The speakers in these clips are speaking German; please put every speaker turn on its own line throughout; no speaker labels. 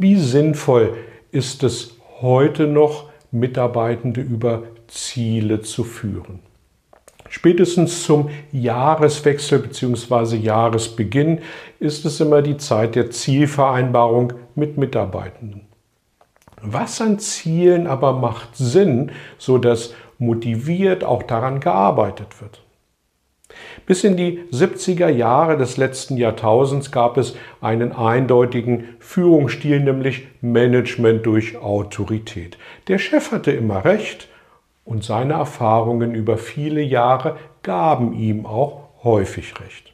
Wie sinnvoll ist es heute noch, Mitarbeitende über Ziele zu führen? Spätestens zum Jahreswechsel bzw. Jahresbeginn ist es immer die Zeit der Zielvereinbarung mit Mitarbeitenden. Was an Zielen aber macht Sinn, sodass motiviert auch daran gearbeitet wird? Bis in die 70er Jahre des letzten Jahrtausends gab es einen eindeutigen Führungsstil, nämlich Management durch Autorität. Der Chef hatte immer recht und seine Erfahrungen über viele Jahre gaben ihm auch häufig recht.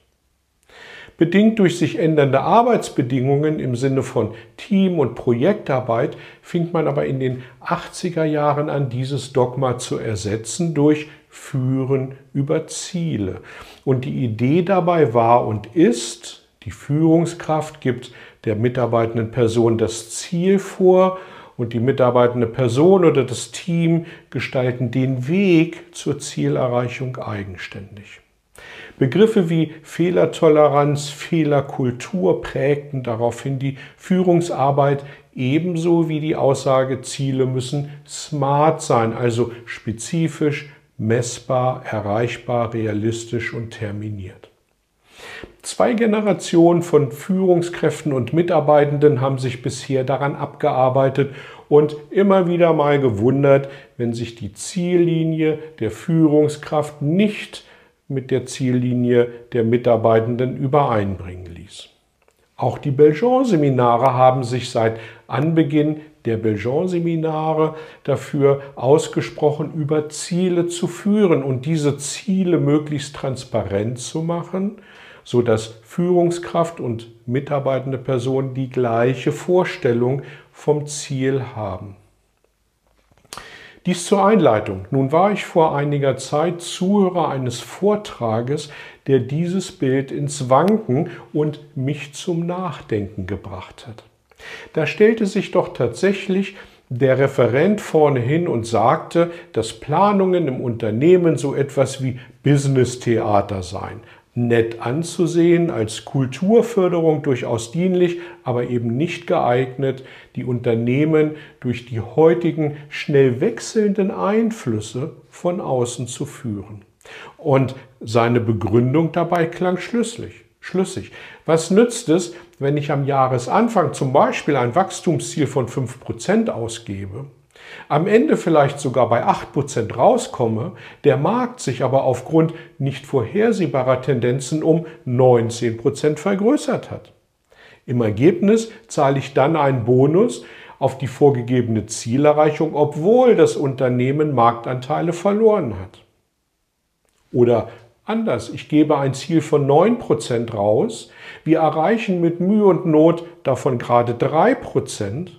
Bedingt durch sich ändernde Arbeitsbedingungen im Sinne von Team- und Projektarbeit fing man aber in den 80er Jahren an, dieses Dogma zu ersetzen durch Führen über Ziele. Und die Idee dabei war und ist, die Führungskraft gibt der mitarbeitenden Person das Ziel vor und die mitarbeitende Person oder das Team gestalten den Weg zur Zielerreichung eigenständig. Begriffe wie Fehlertoleranz, Fehlerkultur prägten daraufhin die Führungsarbeit ebenso wie die Aussage, Ziele müssen smart sein, also spezifisch, messbar, erreichbar, realistisch und terminiert. Zwei Generationen von Führungskräften und Mitarbeitenden haben sich bisher daran abgearbeitet und immer wieder mal gewundert, wenn sich die Ziellinie der Führungskraft nicht mit der Ziellinie der Mitarbeitenden übereinbringen ließ. Auch die Belgian-Seminare haben sich seit Anbeginn der Belgian-Seminare dafür ausgesprochen, über Ziele zu führen und diese Ziele möglichst transparent zu machen, so dass Führungskraft und mitarbeitende Personen die gleiche Vorstellung vom Ziel haben. Dies zur Einleitung. Nun war ich vor einiger Zeit Zuhörer eines Vortrages, der dieses Bild ins Wanken und mich zum Nachdenken gebracht hat. Da stellte sich doch tatsächlich der Referent vorne hin und sagte, dass Planungen im Unternehmen so etwas wie Business-Theater seien. Nett anzusehen, als Kulturförderung durchaus dienlich, aber eben nicht geeignet, die Unternehmen durch die heutigen schnell wechselnden Einflüsse von außen zu führen. Und seine Begründung dabei klang schlüssig schlüssig. Was nützt es, wenn ich am Jahresanfang zum Beispiel ein Wachstumsziel von 5% ausgebe, am Ende vielleicht sogar bei 8% rauskomme, der Markt sich aber aufgrund nicht vorhersehbarer Tendenzen um 19% vergrößert hat. Im Ergebnis zahle ich dann einen Bonus auf die vorgegebene Zielerreichung, obwohl das Unternehmen Marktanteile verloren hat. Oder anders. Ich gebe ein Ziel von 9% raus. Wir erreichen mit Mühe und Not davon gerade 3%.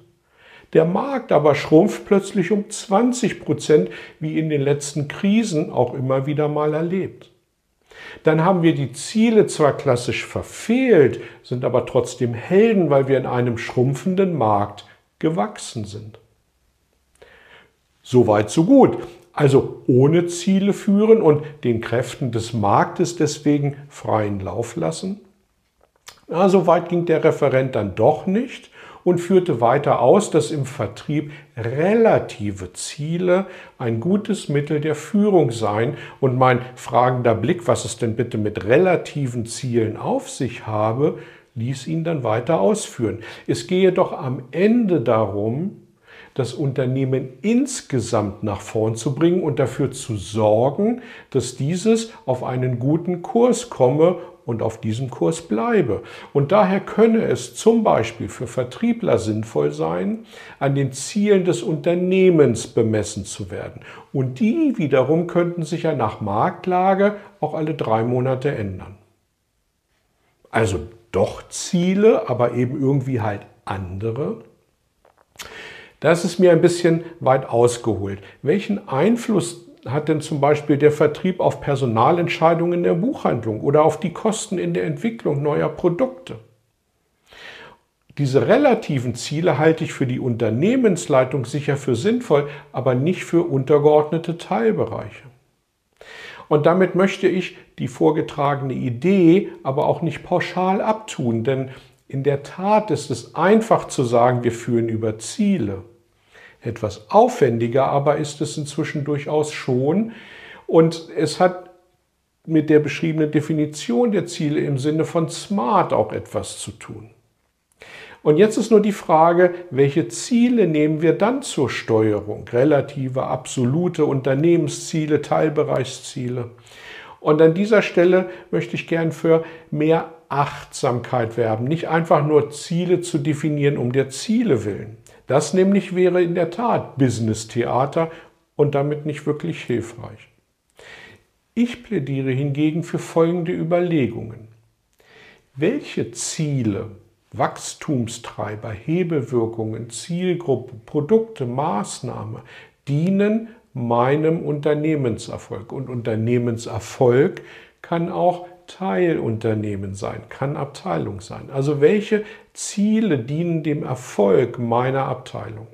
Der Markt aber schrumpft plötzlich um 20%, wie in den letzten Krisen auch immer wieder mal erlebt. Dann haben wir die Ziele zwar klassisch verfehlt, sind aber trotzdem Helden, weil wir in einem schrumpfenden Markt gewachsen sind. Soweit, so gut also ohne Ziele führen und den Kräften des Marktes deswegen freien Lauf lassen? Na, so weit ging der Referent dann doch nicht und führte weiter aus, dass im Vertrieb relative Ziele ein gutes Mittel der Führung seien und mein fragender Blick, was es denn bitte mit relativen Zielen auf sich habe, ließ ihn dann weiter ausführen. Es gehe doch am Ende darum, das Unternehmen insgesamt nach vorn zu bringen und dafür zu sorgen, dass dieses auf einen guten Kurs komme und auf diesem Kurs bleibe. Und daher könne es zum Beispiel für Vertriebler sinnvoll sein, an den Zielen des Unternehmens bemessen zu werden. Und die wiederum könnten sich ja nach Marktlage auch alle drei Monate ändern. Also doch Ziele, aber eben irgendwie halt andere? Das ist mir ein bisschen weit ausgeholt. Welchen Einfluss hat denn zum Beispiel der Vertrieb auf Personalentscheidungen in der Buchhandlung oder auf die Kosten in der Entwicklung neuer Produkte? Diese relativen Ziele halte ich für die Unternehmensleitung sicher für sinnvoll, aber nicht für untergeordnete Teilbereiche. Und damit möchte ich die vorgetragene Idee aber auch nicht pauschal abtun, denn in der Tat ist es einfach zu sagen, wir führen über Ziele. Etwas aufwendiger aber ist es inzwischen durchaus schon und es hat mit der beschriebenen Definition der Ziele im Sinne von SMART auch etwas zu tun. Und jetzt ist nur die Frage, welche Ziele nehmen wir dann zur Steuerung? Relative, absolute Unternehmensziele, Teilbereichsziele. Und an dieser Stelle möchte ich gern für mehr Achtsamkeit werben, nicht einfach nur Ziele zu definieren um der Ziele willen. Das nämlich wäre in der Tat Business-Theater und damit nicht wirklich hilfreich. Ich plädiere hingegen für folgende Überlegungen. Welche Ziele Wachstumstreiber, Hebelwirkungen, Zielgruppe, Produkte, Maßnahme dienen meinem Unternehmenserfolg. Und Unternehmenserfolg kann auch Teilunternehmen sein, kann Abteilung sein. Also welche Ziele dienen dem Erfolg meiner Abteilung?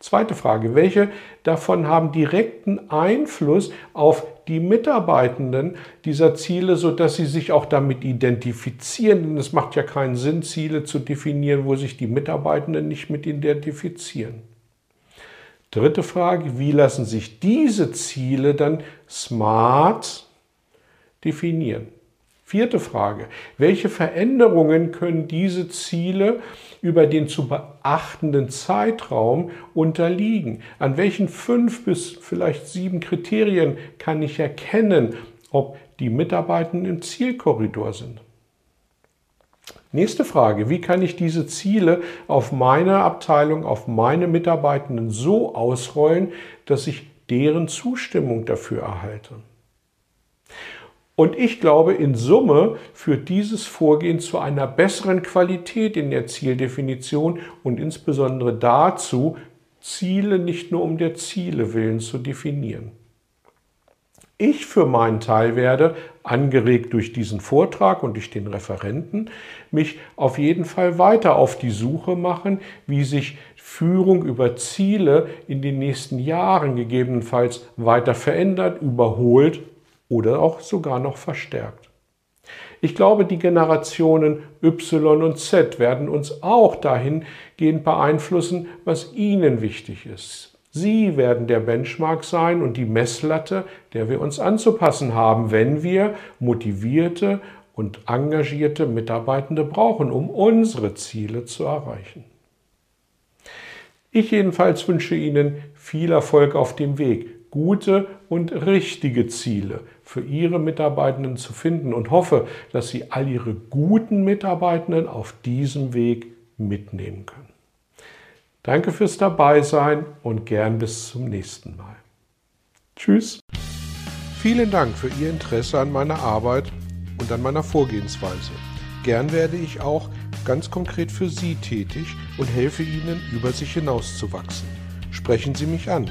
Zweite Frage, welche davon haben direkten Einfluss auf die Mitarbeitenden dieser Ziele, sodass sie sich auch damit identifizieren? Denn es macht ja keinen Sinn, Ziele zu definieren, wo sich die Mitarbeitenden nicht mit identifizieren. Dritte Frage, wie lassen sich diese Ziele dann smart definieren? Vierte Frage, welche Veränderungen können diese Ziele über den zu beachtenden Zeitraum unterliegen? An welchen fünf bis vielleicht sieben Kriterien kann ich erkennen, ob die Mitarbeitenden im Zielkorridor sind? Nächste Frage, wie kann ich diese Ziele auf meine Abteilung, auf meine Mitarbeitenden so ausrollen, dass ich deren Zustimmung dafür erhalte? Und ich glaube, in Summe führt dieses Vorgehen zu einer besseren Qualität in der Zieldefinition und insbesondere dazu, Ziele nicht nur um der Ziele willen zu definieren. Ich für meinen Teil werde, angeregt durch diesen Vortrag und durch den Referenten, mich auf jeden Fall weiter auf die Suche machen, wie sich Führung über Ziele in den nächsten Jahren gegebenenfalls weiter verändert, überholt oder auch sogar noch verstärkt. Ich glaube, die Generationen Y und Z werden uns auch dahingehend beeinflussen, was ihnen wichtig ist. Sie werden der Benchmark sein und die Messlatte, der wir uns anzupassen haben, wenn wir motivierte und engagierte Mitarbeitende brauchen, um unsere Ziele zu erreichen. Ich jedenfalls wünsche Ihnen viel Erfolg auf dem Weg, gute und richtige Ziele für Ihre Mitarbeitenden zu finden und hoffe, dass Sie all Ihre guten Mitarbeitenden auf diesem Weg mitnehmen können. Danke fürs Dabeisein und gern bis zum nächsten Mal. Tschüss. Vielen Dank für Ihr Interesse an meiner Arbeit und an meiner Vorgehensweise. Gern werde ich auch ganz konkret für Sie tätig und helfe Ihnen, über sich hinauszuwachsen. Sprechen Sie mich an.